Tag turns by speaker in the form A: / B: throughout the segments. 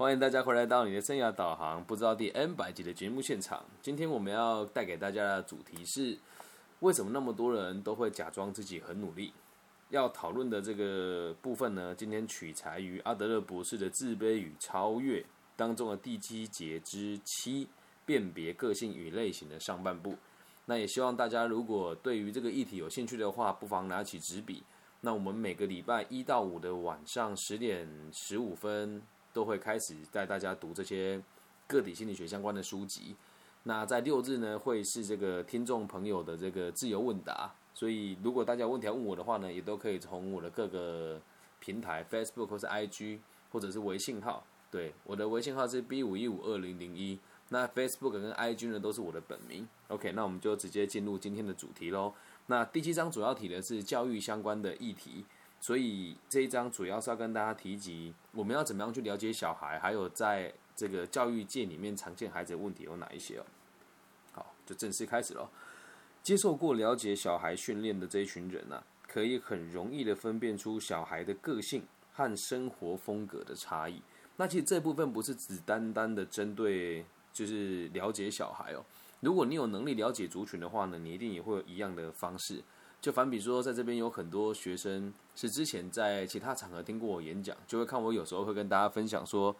A: 欢迎大家回来到你的生涯导航，不知道第 N 百集的节目现场。今天我们要带给大家的主题是：为什么那么多人都会假装自己很努力？要讨论的这个部分呢，今天取材于阿德勒博士的《自卑与超越》当中的第七节之七，辨别个性与类型的上半部。那也希望大家如果对于这个议题有兴趣的话，不妨拿起纸笔。那我们每个礼拜一到五的晚上十点十五分。都会开始带大家读这些个体心理学相关的书籍。那在六日呢，会是这个听众朋友的这个自由问答。所以如果大家有问题要问我的话呢，也都可以从我的各个平台，Facebook 或是 IG 或者是微信号。对，我的微信号是 B 五一五二零零一。那 Facebook 跟 IG 呢，都是我的本名。OK，那我们就直接进入今天的主题喽。那第七章主要提的是教育相关的议题。所以这一章主要是要跟大家提及，我们要怎么样去了解小孩，还有在这个教育界里面常见孩子的问题有哪一些哦。好，就正式开始了。接受过了解小孩训练的这一群人呢，可以很容易的分辨出小孩的个性和生活风格的差异。那其实这部分不是只单单的针对就是了解小孩哦。如果你有能力了解族群的话呢，你一定也会有一样的方式。就反比说，在这边有很多学生是之前在其他场合听过我演讲，就会看我有时候会跟大家分享说，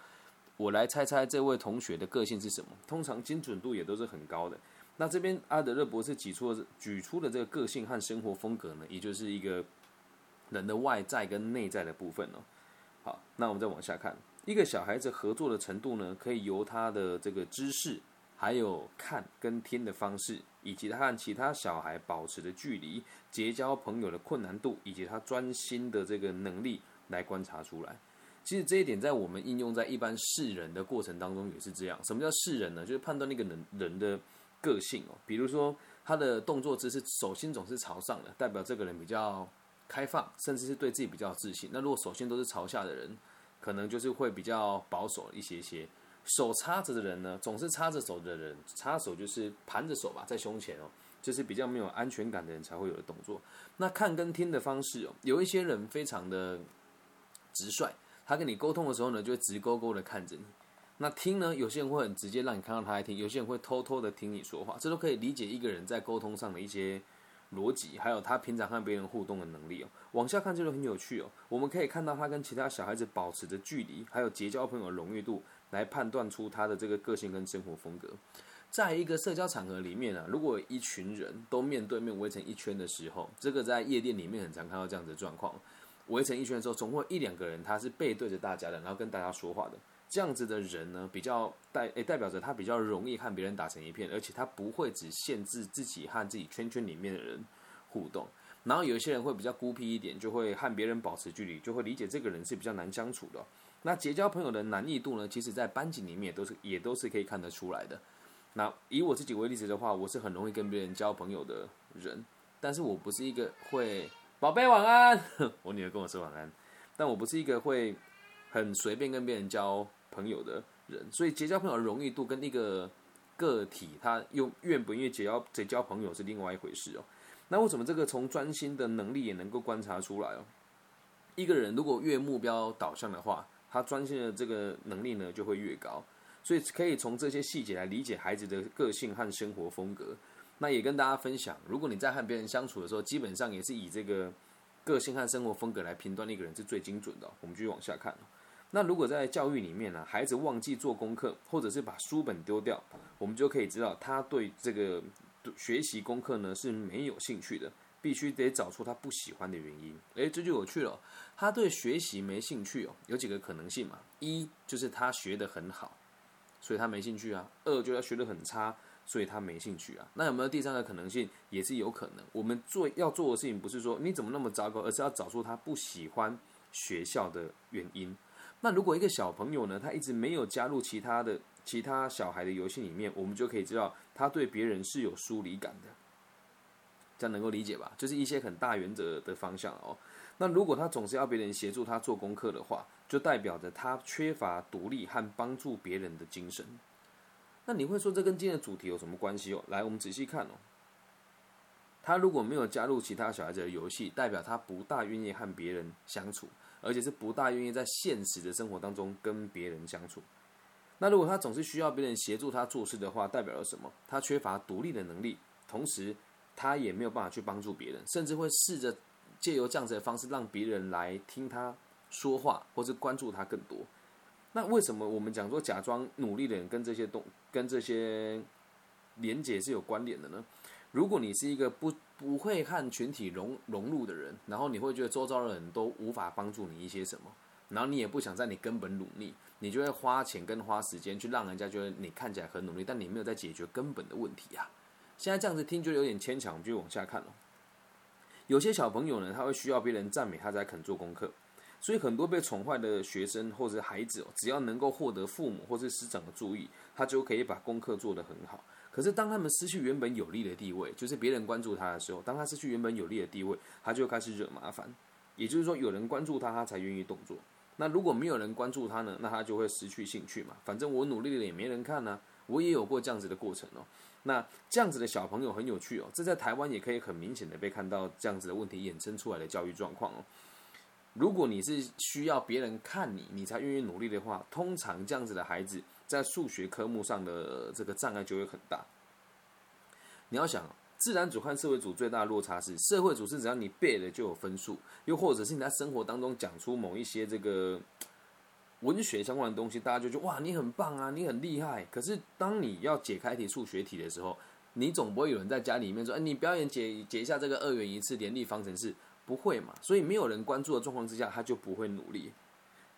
A: 我来猜猜这位同学的个性是什么。通常精准度也都是很高的。那这边阿德勒博士举出举出的这个个性和生活风格呢，也就是一个人的外在跟内在的部分哦。好，那我们再往下看，一个小孩子合作的程度呢，可以由他的这个知识。还有看跟听的方式，以及他和其他小孩保持的距离、结交朋友的困难度，以及他专心的这个能力来观察出来。其实这一点在我们应用在一般世人的过程当中也是这样。什么叫世人呢？就是判断那个人人的个性哦。比如说他的动作姿势，手心总是朝上的，代表这个人比较开放，甚至是对自己比较自信。那如果手心都是朝下的人，可能就是会比较保守一些些。手插着的人呢，总是插着手的人，插手就是盘着手吧，在胸前哦，就是比较没有安全感的人才会有的动作。那看跟听的方式哦，有一些人非常的直率，他跟你沟通的时候呢，就会直勾勾的看着你。那听呢，有些人会很直接让你看到他在听，有些人会偷偷的听你说话，这都可以理解一个人在沟通上的一些逻辑，还有他平常和别人互动的能力哦。往下看这就很有趣哦，我们可以看到他跟其他小孩子保持的距离，还有结交朋友的容易度。来判断出他的这个个性跟生活风格，在一个社交场合里面啊，如果一群人都面对面围成一圈的时候，这个在夜店里面很常看到这样子的状况。围成一圈的时候，总会一两个人他是背对着大家的，然后跟大家说话的。这样子的人呢，比较代诶代表着他比较容易和别人打成一片，而且他不会只限制自己和自己圈圈里面的人互动。然后有一些人会比较孤僻一点，就会和别人保持距离，就会理解这个人是比较难相处的。那结交朋友的难易度呢？其实，在班级里面都是也都是可以看得出来的。那以我自己为例子的话，我是很容易跟别人交朋友的人，但是我不是一个会宝贝晚安，我女儿跟我说晚安，但我不是一个会很随便跟别人交朋友的人。所以结交朋友的容易度跟一个个体他用愿不愿意结交结交朋友是另外一回事哦。那为什么这个从专心的能力也能够观察出来哦？一个人如果越目标导向的话，他专心的这个能力呢就会越高，所以可以从这些细节来理解孩子的个性和生活风格。那也跟大家分享，如果你在和别人相处的时候，基本上也是以这个个性和生活风格来评断一个人是最精准的。我们继续往下看。那如果在教育里面呢，孩子忘记做功课，或者是把书本丢掉，我们就可以知道他对这个学习功课呢是没有兴趣的。必须得找出他不喜欢的原因。诶，这就有趣了。他对学习没兴趣哦，有几个可能性嘛？一就是他学得很好，所以他没兴趣啊；二就他学得很差，所以他没兴趣啊。那有没有第三个可能性？也是有可能。我们做要做的事情不是说你怎么那么糟糕，而是要找出他不喜欢学校的原因。那如果一个小朋友呢，他一直没有加入其他的其他小孩的游戏里面，我们就可以知道他对别人是有疏离感的。这样能够理解吧？就是一些很大原则的方向哦。那如果他总是要别人协助他做功课的话，就代表着他缺乏独立和帮助别人的精神。那你会说这跟今天的主题有什么关系哦？来，我们仔细看哦。他如果没有加入其他小孩子的游戏，代表他不大愿意和别人相处。而且是不大愿意在现实的生活当中跟别人相处。那如果他总是需要别人协助他做事的话，代表了什么？他缺乏独立的能力，同时他也没有办法去帮助别人，甚至会试着借由这样子的方式让别人来听他说话，或是关注他更多。那为什么我们讲说假装努力的人跟这些动跟这些连结是有关联的呢？如果你是一个不不会和群体融融入的人，然后你会觉得周遭的人都无法帮助你一些什么，然后你也不想在你根本努力，你就会花钱跟花时间去让人家觉得你看起来很努力，但你没有在解决根本的问题啊。现在这样子听就有点牵强，我们就往下看了。有些小朋友呢，他会需要别人赞美他才肯做功课。所以很多被宠坏的学生或者孩子哦，只要能够获得父母或是师长的注意，他就可以把功课做得很好。可是当他们失去原本有利的地位，就是别人关注他的时候，当他失去原本有利的地位，他就开始惹麻烦。也就是说，有人关注他，他才愿意动作。那如果没有人关注他呢？那他就会失去兴趣嘛。反正我努力了也没人看呢。我也有过这样子的过程哦。那这样子的小朋友很有趣哦。这在台湾也可以很明显的被看到这样子的问题衍生出来的教育状况哦。如果你是需要别人看你，你才愿意努力的话，通常这样子的孩子在数学科目上的这个障碍就会很大。你要想，自然组和社会组最大的落差是，社会组是只要你背了就有分数，又或者是你在生活当中讲出某一些这个文学相关的东西，大家就觉得哇你很棒啊，你很厉害。可是当你要解开一题数学题的时候，你总不会有人在家里面说，哎，你表演解解一下这个二元一次联立方程式。不会嘛？所以没有人关注的状况之下，他就不会努力。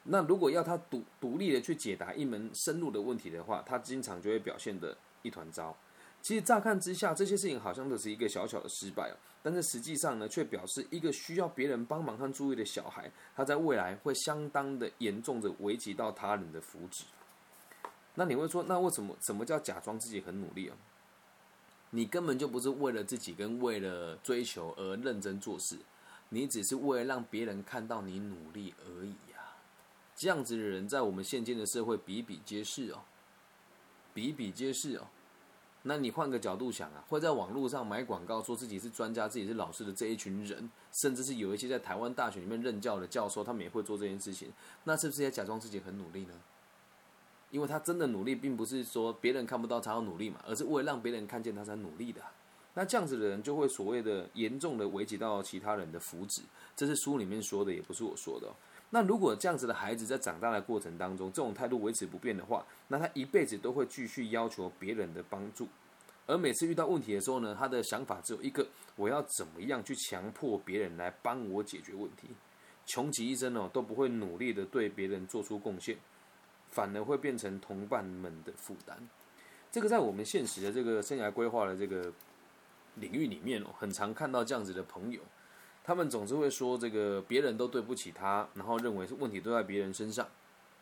A: 那如果要他独独立的去解答一门深入的问题的话，他经常就会表现的一团糟。其实乍看之下，这些事情好像都是一个小小的失败哦，但是实际上呢，却表示一个需要别人帮忙和注意的小孩，他在未来会相当的严重的危及到他人的福祉。那你会说，那为什么什么叫假装自己很努力啊？你根本就不是为了自己跟为了追求而认真做事。你只是为了让别人看到你努力而已呀，这样子的人在我们现今的社会比比皆是哦，比比皆是哦。那你换个角度想啊，会在网络上买广告说自己是专家、自己是老师的这一群人，甚至是有一些在台湾大学里面任教的教授，他们也会做这件事情，那是不是也假装自己很努力呢？因为他真的努力，并不是说别人看不到他要努力嘛，而是为了让别人看见他才努力的。那这样子的人就会所谓的严重的危及到其他人的福祉，这是书里面说的，也不是我说的。那如果这样子的孩子在长大的过程当中，这种态度维持不变的话，那他一辈子都会继续要求别人的帮助，而每次遇到问题的时候呢，他的想法只有一个：我要怎么样去强迫别人来帮我解决问题？穷极一生哦，都不会努力的对别人做出贡献，反而会变成同伴们的负担。这个在我们现实的这个生涯规划的这个。领域里面哦，很常看到这样子的朋友，他们总是会说这个别人都对不起他，然后认为是问题都在别人身上，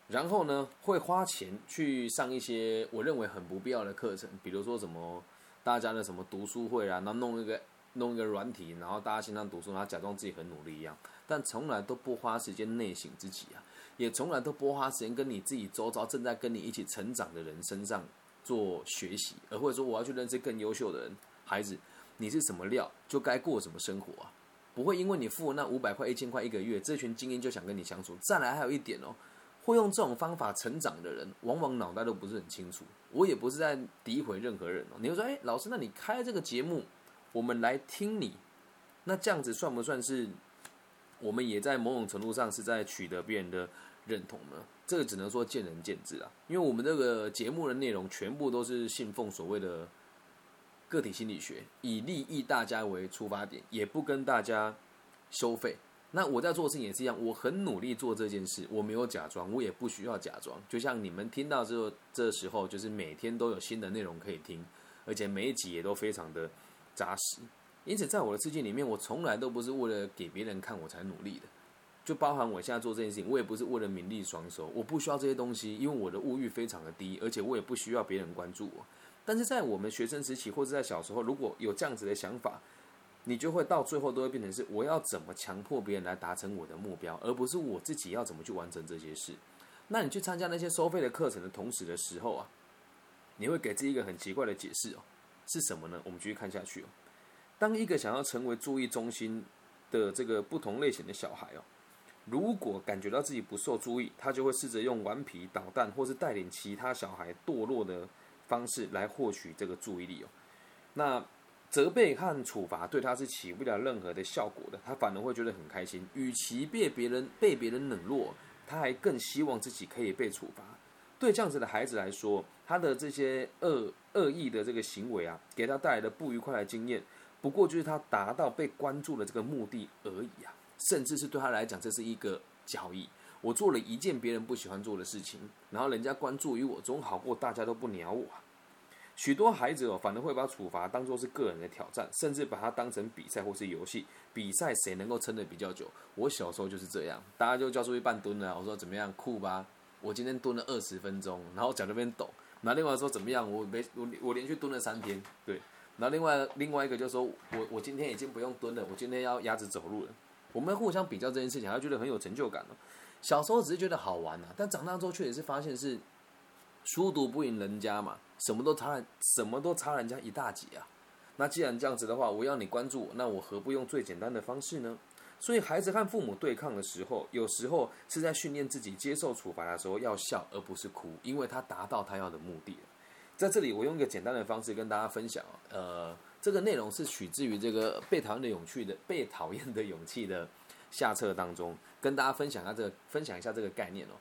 A: 然后呢会花钱去上一些我认为很不必要的课程，比如说什么大家的什么读书会啊，然后弄一个弄一个软体，然后大家线上读书，然后假装自己很努力一样，但从来都不花时间内省自己啊，也从来都不花时间跟你自己周遭正在跟你一起成长的人身上做学习，而或者说我要去认识更优秀的人，孩子。你是什么料，就该过什么生活啊！不会因为你付那五百块、一千块一个月，这群精英就想跟你相处。再来还有一点哦，会用这种方法成长的人，往往脑袋都不是很清楚。我也不是在诋毁任何人哦。你会说，哎，老师，那你开这个节目，我们来听你，那这样子算不算是我们也在某种程度上是在取得别人的认同呢？这个只能说见仁见智啊。因为我们这个节目的内容全部都是信奉所谓的。个体心理学以利益大家为出发点，也不跟大家收费。那我在做事情也是一样，我很努力做这件事，我没有假装，我也不需要假装。就像你们听到之后，这时候就是每天都有新的内容可以听，而且每一集也都非常的扎实。因此，在我的世界里面，我从来都不是为了给别人看我才努力的。就包含我现在做这件事情，我也不是为了名利双收，我不需要这些东西，因为我的物欲非常的低，而且我也不需要别人关注我。但是在我们学生时期，或者在小时候，如果有这样子的想法，你就会到最后都会变成是我要怎么强迫别人来达成我的目标，而不是我自己要怎么去完成这些事。那你去参加那些收费的课程的同时的时候啊，你会给自己一个很奇怪的解释哦，是什么呢？我们继续看下去哦。当一个想要成为注意中心的这个不同类型的小孩哦，如果感觉到自己不受注意，他就会试着用顽皮捣蛋，或是带领其他小孩堕落的方式来获取这个注意力哦。那责备和处罚对他是起不了任何的效果的，他反而会觉得很开心。与其被别人被别人冷落，他还更希望自己可以被处罚。对这样子的孩子来说，他的这些恶恶意的这个行为啊，给他带来的不愉快的经验，不过就是他达到被关注的这个目的而已啊。甚至是对他来讲，这是一个交易。我做了一件别人不喜欢做的事情，然后人家关注于我，总好过大家都不鸟我。许多孩子哦，反而会把处罚当做是个人的挑战，甚至把它当成比赛或是游戏。比赛谁能够撑得比较久？我小时候就是这样，大家就叫出一半蹲了，我说怎么样酷吧？我今天蹲了二十分钟，然后脚那边抖。然后另外说怎么样？我没我我连续蹲了三天，对。然后另外另外一个就说我我今天已经不用蹲了，我今天要鸭子走路了。我们互相比较这件事情，还觉得很有成就感。小时候只是觉得好玩呐，但长大之后确实是发现是书读不赢人家嘛，什么都差，什么都差人家一大截啊。那既然这样子的话，我要你关注我，那我何不用最简单的方式呢？所以孩子和父母对抗的时候，有时候是在训练自己接受处罚的时候要笑，而不是哭，因为他达到他要的目的。在这里，我用一个简单的方式跟大家分享呃。这个内容是取自于这个被讨厌的勇气的被讨厌的勇气的下册当中，跟大家分享一下这个分享一下这个概念哦。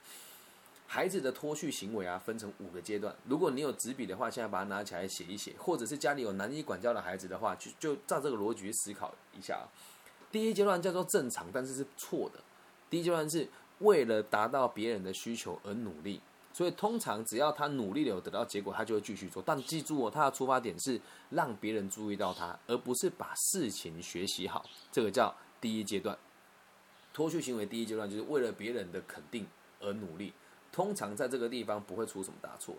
A: 孩子的脱序行为啊，分成五个阶段。如果你有纸笔的话，现在把它拿起来写一写，或者是家里有难以管教的孩子的话，就就照这个逻辑思考一下。第一阶段叫做正常，但是是错的。第一阶段是为了达到别人的需求而努力。所以通常只要他努力了有得到结果，他就会继续做。但记住哦，他的出发点是让别人注意到他，而不是把事情学习好。这个叫第一阶段。脱序行为第一阶段就是为了别人的肯定而努力。通常在这个地方不会出什么大错。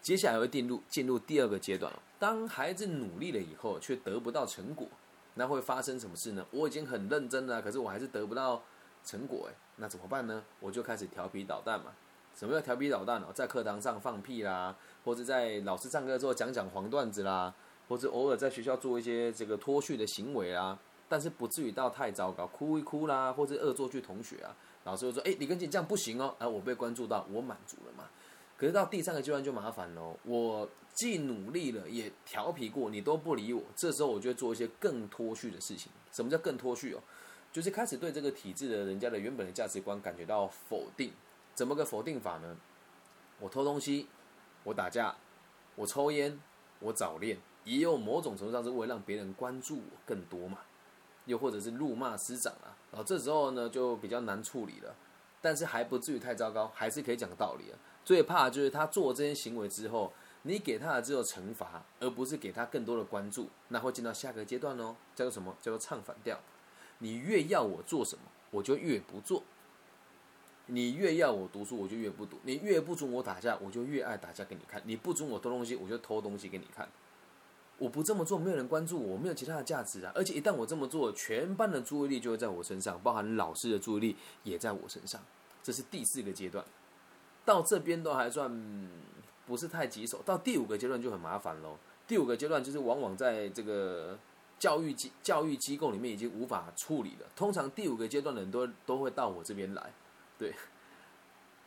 A: 接下来会进入进入第二个阶段当孩子努力了以后却得不到成果，那会发生什么事呢？我已经很认真了，可是我还是得不到成果，诶，那怎么办呢？我就开始调皮捣蛋嘛。什么叫调皮捣蛋哦？在课堂上放屁啦，或者在老师上课之后讲讲黄段子啦，或者偶尔在学校做一些这个脱序的行为啊，但是不至于到太糟糕，哭一哭啦，或者恶作剧同学啊，老师就说：“哎，李根进这样不行哦。”啊，我被关注到，我满足了嘛。可是到第三个阶段就麻烦喽，我既努力了，也调皮过，你都不理我，这时候我就会做一些更脱序的事情。什么叫更脱序哦？就是开始对这个体制的人家的原本的价值观感觉到否定。怎么个否定法呢？我偷东西，我打架，我抽烟，我早恋，也有某种程度上是为了让别人关注我更多嘛。又或者是辱骂师长啊，然后这时候呢就比较难处理了，但是还不至于太糟糕，还是可以讲道理啊。最怕就是他做这些行为之后，你给他的只有惩罚，而不是给他更多的关注，那会进到下个阶段哦，叫做什么？叫做唱反调。你越要我做什么，我就越不做。你越要我读书，我就越不读；你越不准我打架，我就越爱打架给你看。你不准我偷东西，我就偷东西给你看。我不这么做，没有人关注我，没有其他的价值啊！而且一旦我这么做，全班的注意力就会在我身上，包含老师的注意力也在我身上。这是第四个阶段，到这边都还算不是太棘手。到第五个阶段就很麻烦喽。第五个阶段就是往往在这个教育机教育机构里面已经无法处理了。通常第五个阶段的人都都会到我这边来。对，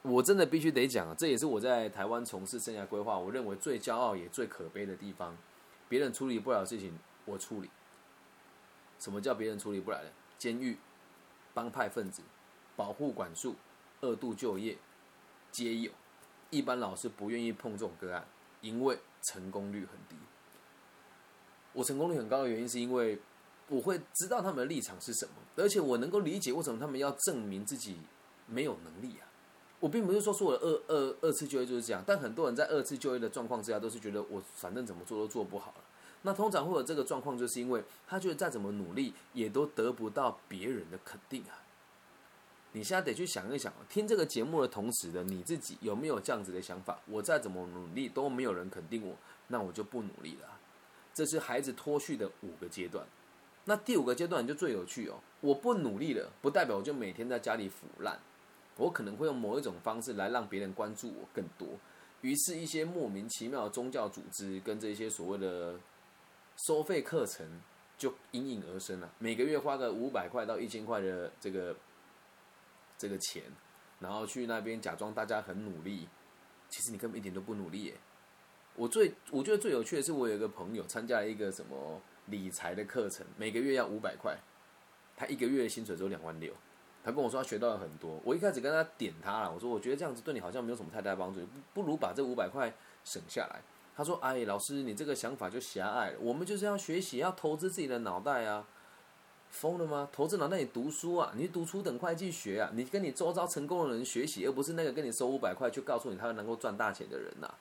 A: 我真的必须得讲啊，这也是我在台湾从事生涯规划，我认为最骄傲也最可悲的地方。别人处理不了的事情，我处理。什么叫别人处理不来的？监狱、帮派分子、保护管束、二度就业，皆有。一般老师不愿意碰这种个案，因为成功率很低。我成功率很高的原因，是因为我会知道他们的立场是什么，而且我能够理解为什么他们要证明自己。没有能力啊！我并不是说说我二二二次就业就是这样，但很多人在二次就业的状况之下，都是觉得我反正怎么做都做不好了。那通常会有这个状况，就是因为他觉得再怎么努力，也都得不到别人的肯定啊。你现在得去想一想，听这个节目的同时的你自己有没有这样子的想法？我再怎么努力都没有人肯定我，那我就不努力了。这是孩子脱序的五个阶段。那第五个阶段就最有趣哦！我不努力了，不代表我就每天在家里腐烂。我可能会用某一种方式来让别人关注我更多，于是，一些莫名其妙的宗教组织跟这些所谓的收费课程就应运而生了。每个月花个五百块到一千块的这个这个钱，然后去那边假装大家很努力，其实你根本一点都不努力耶。我最我觉得最有趣的是，我有一个朋友参加了一个什么理财的课程，每个月要五百块，他一个月薪水只有两万六，他跟我说他学到了很多。我一开始跟他点他了，我说我觉得这样子对你好像没有什么太大帮助，不如把这五百块省下来。他说：“哎，老师，你这个想法就狭隘了。我们就是要学习，要投资自己的脑袋啊！疯了吗？投资脑袋，你读书啊，你读初等会计学啊，你跟你周遭成功的人学习，而不是那个跟你收五百块去告诉你他能够赚大钱的人呐。”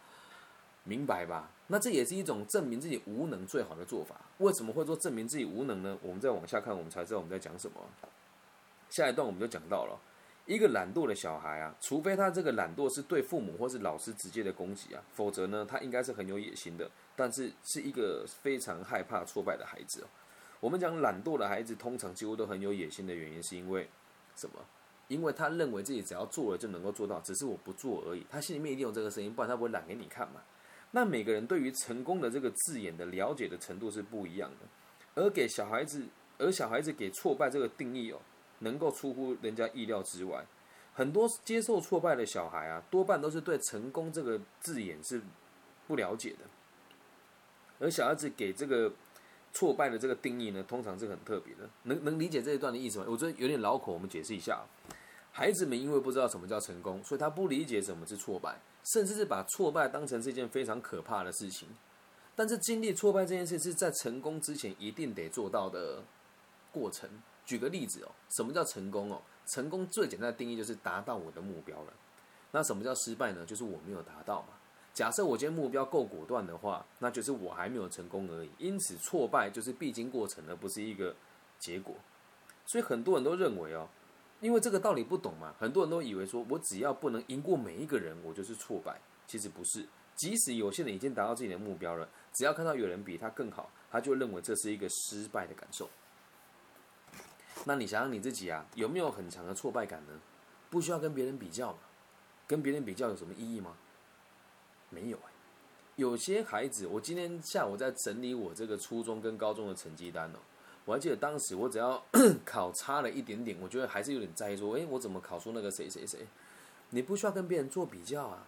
A: 明白吧？那这也是一种证明自己无能最好的做法。为什么会做证明自己无能呢？我们再往下看，我们才知道我们在讲什么。下一段我们就讲到了一个懒惰的小孩啊，除非他这个懒惰是对父母或是老师直接的攻击啊，否则呢，他应该是很有野心的，但是是一个非常害怕挫败的孩子哦。我们讲懒惰的孩子通常几乎都很有野心的原因，是因为什么？因为他认为自己只要做了就能够做到，只是我不做而已。他心里面一定有这个声音，不然他不会懒给你看嘛。那每个人对于成功的这个字眼的了解的程度是不一样的，而给小孩子，而小孩子给挫败这个定义哦，能够出乎人家意料之外。很多接受挫败的小孩啊，多半都是对成功这个字眼是不了解的。而小孩子给这个挫败的这个定义呢，通常是很特别的。能能理解这一段的意思吗？我觉得有点老口，我们解释一下啊。孩子们因为不知道什么叫成功，所以他不理解什么是挫败。甚至是把挫败当成是一件非常可怕的事情，但是经历挫败这件事是在成功之前一定得做到的过程。举个例子哦，什么叫成功哦？成功最简单的定义就是达到我的目标了。那什么叫失败呢？就是我没有达到嘛。假设我今天目标够果断的话，那就是我还没有成功而已。因此，挫败就是必经过程，而不是一个结果。所以很多人都认为哦。因为这个道理不懂嘛，很多人都以为说我只要不能赢过每一个人，我就是挫败。其实不是，即使有些人已经达到自己的目标了，只要看到有人比他更好，他就认为这是一个失败的感受。那你想想你自己啊，有没有很强的挫败感呢？不需要跟别人比较嘛？跟别人比较有什么意义吗？没有哎。有些孩子，我今天下午在整理我这个初中跟高中的成绩单哦。我还记得当时我只要 考差了一点点，我觉得还是有点在意，说，哎，我怎么考出那个谁谁谁？你不需要跟别人做比较啊，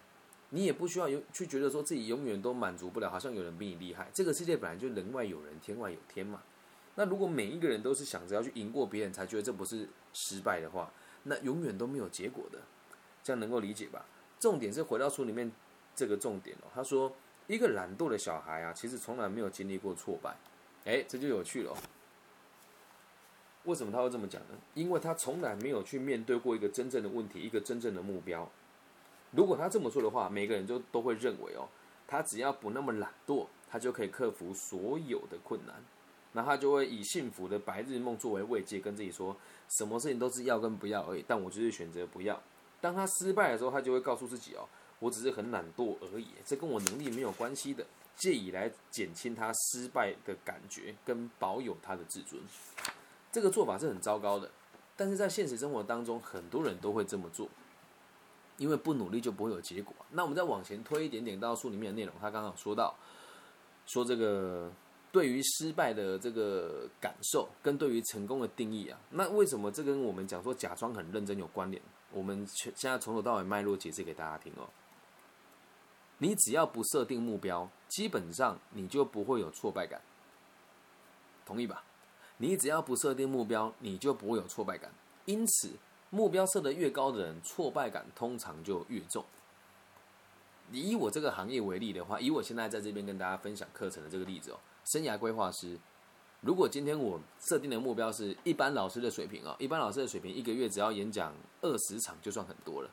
A: 你也不需要有去觉得说自己永远都满足不了，好像有人比你厉害。这个世界本来就人外有人，天外有天嘛。那如果每一个人都是想着要去赢过别人才觉得这不是失败的话，那永远都没有结果的。这样能够理解吧？重点是回到书里面这个重点哦。他说，一个懒惰的小孩啊，其实从来没有经历过挫败。哎，这就有趣了。为什么他会这么讲呢？因为他从来没有去面对过一个真正的问题，一个真正的目标。如果他这么说的话，每个人就都会认为哦，他只要不那么懒惰，他就可以克服所有的困难。那他就会以幸福的白日梦作为慰藉，跟自己说，什么事情都是要跟不要而已。但我就是选择不要。当他失败的时候，他就会告诉自己哦，我只是很懒惰而已，这跟我能力没有关系的，借以来减轻他失败的感觉，跟保有他的自尊。这个做法是很糟糕的，但是在现实生活当中，很多人都会这么做，因为不努力就不会有结果。那我们再往前推一点点到书里面的内容，他刚刚说到，说这个对于失败的这个感受跟对于成功的定义啊，那为什么这跟我们讲说假装很认真有关联？我们现在从头到尾脉络解释给大家听哦。你只要不设定目标，基本上你就不会有挫败感，同意吧？你只要不设定目标，你就不会有挫败感。因此，目标设得越高的人，挫败感通常就越重。以我这个行业为例的话，以我现在在这边跟大家分享课程的这个例子哦，生涯规划师，如果今天我设定的目标是一般老师的水平哦，一般老师的水平一个月只要演讲二十场就算很多了。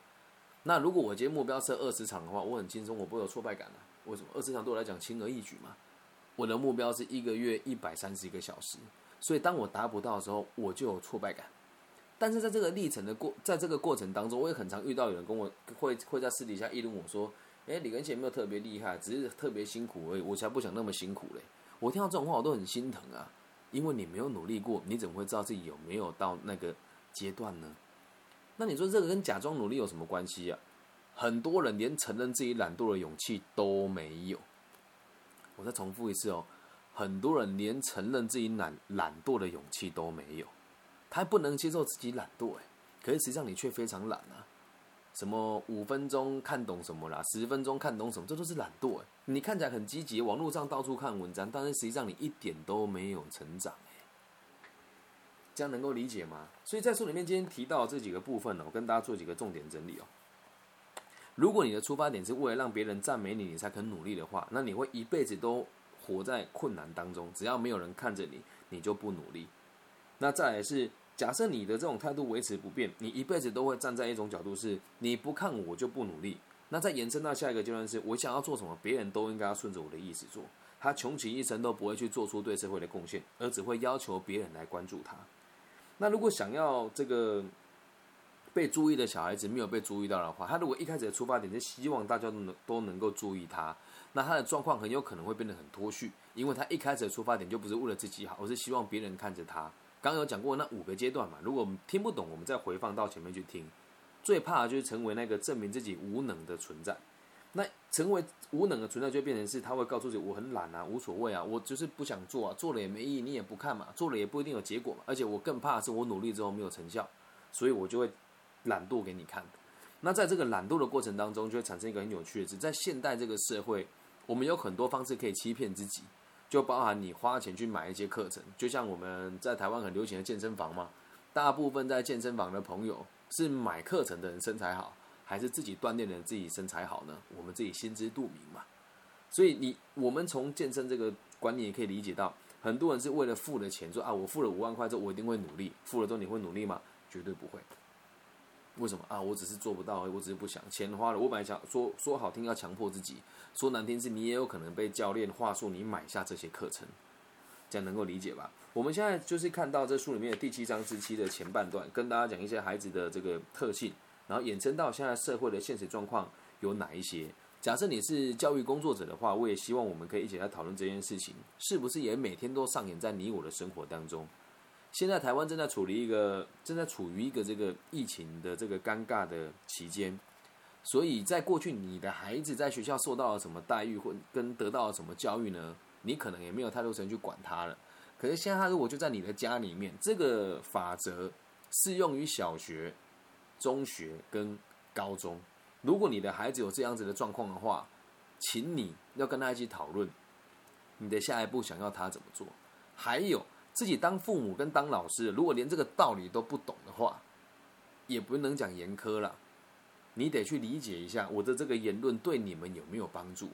A: 那如果我今天目标设二十场的话，我很轻松，我不会有挫败感了。为什么？二十场对我来讲轻而易举嘛。我的目标是一个月一百三十一个小时。所以，当我达不到的时候，我就有挫败感。但是在这个历程的过，在这个过程当中，我也很常遇到有人跟我会会在私底下议论我说：“哎，李根贤没有特别厉害，只是特别辛苦而已。”我才不想那么辛苦嘞！我听到这种话，我都很心疼啊，因为你没有努力过，你怎么会知道自己有没有到那个阶段呢？那你说这个跟假装努力有什么关系啊？很多人连承认自己懒惰的勇气都没有。我再重复一次哦。很多人连承认自己懒懒惰的勇气都没有，他还不能接受自己懒惰。哎，可是实际上你却非常懒啊。什么五分钟看懂什么啦，十分钟看懂什么，这都是懒惰。你看起来很积极，网络上到处看文章，但是实际上你一点都没有成长。这样能够理解吗？所以在书里面今天提到这几个部分呢，我跟大家做几个重点整理哦。如果你的出发点是为了让别人赞美你，你才肯努力的话，那你会一辈子都活在困难当中。只要没有人看着你，你就不努力。那再来是。假设你的这种态度维持不变，你一辈子都会站在一种角度，是你不看我就不努力。那再延伸到下一个阶段，是我想要做什么，别人都应该要顺着我的意思做。他穷其一生都不会去做出对社会的贡献，而只会要求别人来关注他。那如果想要这个被注意的小孩子没有被注意到的话，他如果一开始的出发点是希望大家都能都能够注意他，那他的状况很有可能会变得很脱序，因为他一开始的出发点就不是为了自己好，而是希望别人看着他。刚有讲过那五个阶段嘛，如果我们听不懂，我们再回放到前面去听。最怕的就是成为那个证明自己无能的存在。那成为无能的存在，就变成是他会告诉自己我很懒啊，无所谓啊，我就是不想做啊，做了也没意义，你也不看嘛，做了也不一定有结果嘛。而且我更怕的是我努力之后没有成效，所以我就会懒惰给你看。那在这个懒惰的过程当中，就会产生一个很有趣的事，在现代这个社会，我们有很多方式可以欺骗自己。就包含你花钱去买一些课程，就像我们在台湾很流行的健身房嘛，大部分在健身房的朋友是买课程的人身材好，还是自己锻炼的人自己身材好呢？我们自己心知肚明嘛。所以你我们从健身这个观念也可以理解到，很多人是为了付了钱，说啊我付了五万块之后我一定会努力，付了之后你会努力吗？绝对不会。为什么啊？我只是做不到，我只是不想。钱花了，我本来想说说好听要强迫自己，说难听是你也有可能被教练话术你买下这些课程，这样能够理解吧？我们现在就是看到这书里面的第七章之七的前半段，跟大家讲一些孩子的这个特性，然后衍生到现在社会的现实状况有哪一些。假设你是教育工作者的话，我也希望我们可以一起来讨论这件事情，是不是也每天都上演在你我的生活当中？现在台湾正在处理一个，正在处于一个这个疫情的这个尴尬的期间，所以在过去你的孩子在学校受到了什么待遇或跟得到了什么教育呢？你可能也没有太多时间去管他了。可是现在他如果就在你的家里面，这个法则适用于小学、中学跟高中。如果你的孩子有这样子的状况的话，请你要跟他一起讨论你的下一步想要他怎么做，还有。自己当父母跟当老师，如果连这个道理都不懂的话，也不能讲严苛了。你得去理解一下我的这个言论对你们有没有帮助。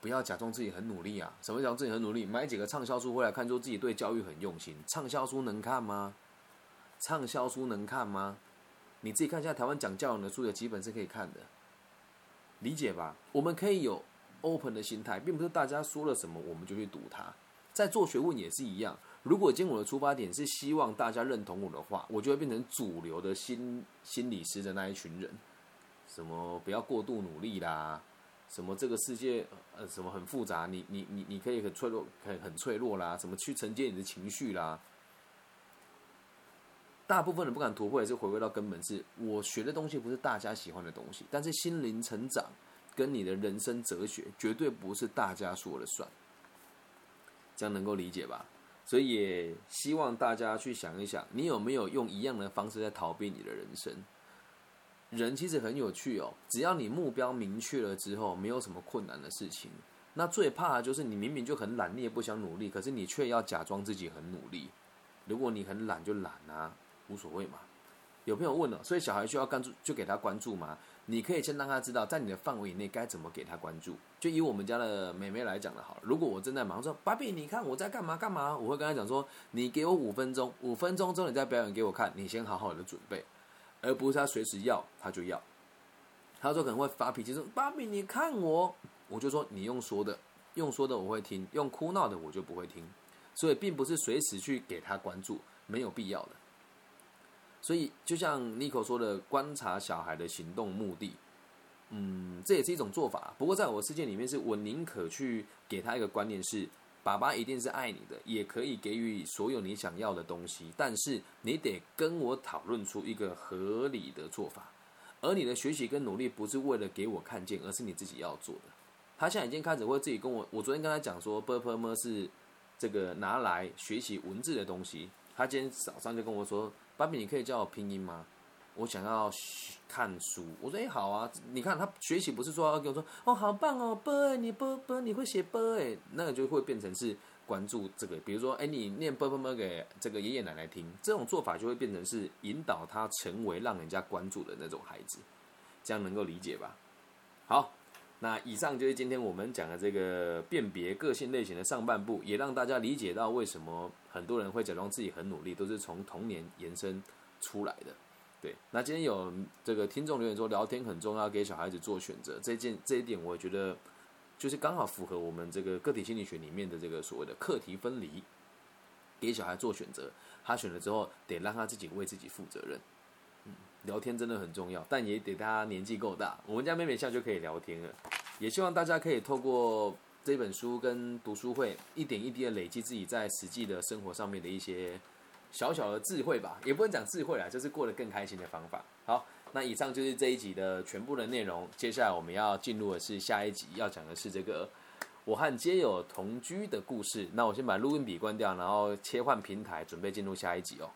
A: 不要假装自己很努力啊！什么叫自己很努力？买几个畅销书回来看，说自己对教育很用心。畅销书能看吗？畅销书能看吗？你自己看一下台湾讲教养的书，有几本是可以看的。理解吧？我们可以有 open 的心态，并不是大家说了什么我们就去读它。在做学问也是一样，如果今天我的出发点是希望大家认同我的话，我就会变成主流的心心理师的那一群人。什么不要过度努力啦，什么这个世界呃什么很复杂，你你你你可以很脆弱，很很脆弱啦，怎么去承接你的情绪啦。大部分人不敢突破，也是回归到根本，是我学的东西不是大家喜欢的东西，但是心灵成长跟你的人生哲学绝对不是大家说了算。这样能够理解吧？所以也希望大家去想一想，你有没有用一样的方式在逃避你的人生？人其实很有趣哦，只要你目标明确了之后，没有什么困难的事情。那最怕的就是你明明就很懒，你也不想努力，可是你却要假装自己很努力。如果你很懒就懒啊，无所谓嘛。有朋友问了，所以小孩需要关注就给他关注吗？你可以先让他知道，在你的范围以内该怎么给他关注。就以我们家的妹妹来讲的好，如果我正在忙，说芭比，你看我在干嘛干嘛，我会跟他讲说，你给我五分钟，五分钟之后你再表演给我看，你先好好的准备，而不是他随时要他就要。他说可能会发脾气说，芭比你看我，我就说你用说的，用说的我会听，用哭闹的我就不会听。所以并不是随时去给他关注，没有必要的。所以，就像 Nico 说的，观察小孩的行动目的，嗯，这也是一种做法。不过，在我的世界里面，是我宁可去给他一个观念是：爸爸一定是爱你的，也可以给予所有你想要的东西。但是，你得跟我讨论出一个合理的做法。而你的学习跟努力，不是为了给我看见，而是你自己要做的。他现在已经开始会自己跟我，我昨天跟他讲说 b u r p 是这个拿来学习文字的东西。他今天早上就跟我说。芭比，你可以教我拼音吗？我想要看书。我说，哎，好啊。你看他学习不是说要跟我说，哦，好棒哦，波，你波波，你会写波哎，那个就会变成是关注这个。比如说，哎，你念波波波给这个爷爷奶奶听，这种做法就会变成是引导他成为让人家关注的那种孩子，这样能够理解吧？好。那以上就是今天我们讲的这个辨别个性类型的上半部，也让大家理解到为什么很多人会假装自己很努力，都是从童年延伸出来的。对，那今天有这个听众留言说，聊天很重要，给小孩子做选择，这件这一点，我觉得就是刚好符合我们这个个体心理学里面的这个所谓的课题分离，给小孩做选择，他选了之后，得让他自己为自己负责任。嗯聊天真的很重要，但也得他年纪够大。我们家妹妹现在就可以聊天了，也希望大家可以透过这本书跟读书会，一点一滴的累积自己在实际的生活上面的一些小小的智慧吧。也不能讲智慧啦，就是过得更开心的方法。好，那以上就是这一集的全部的内容。接下来我们要进入的是下一集，要讲的是这个我和街友同居的故事。那我先把录音笔关掉，然后切换平台，准备进入下一集哦。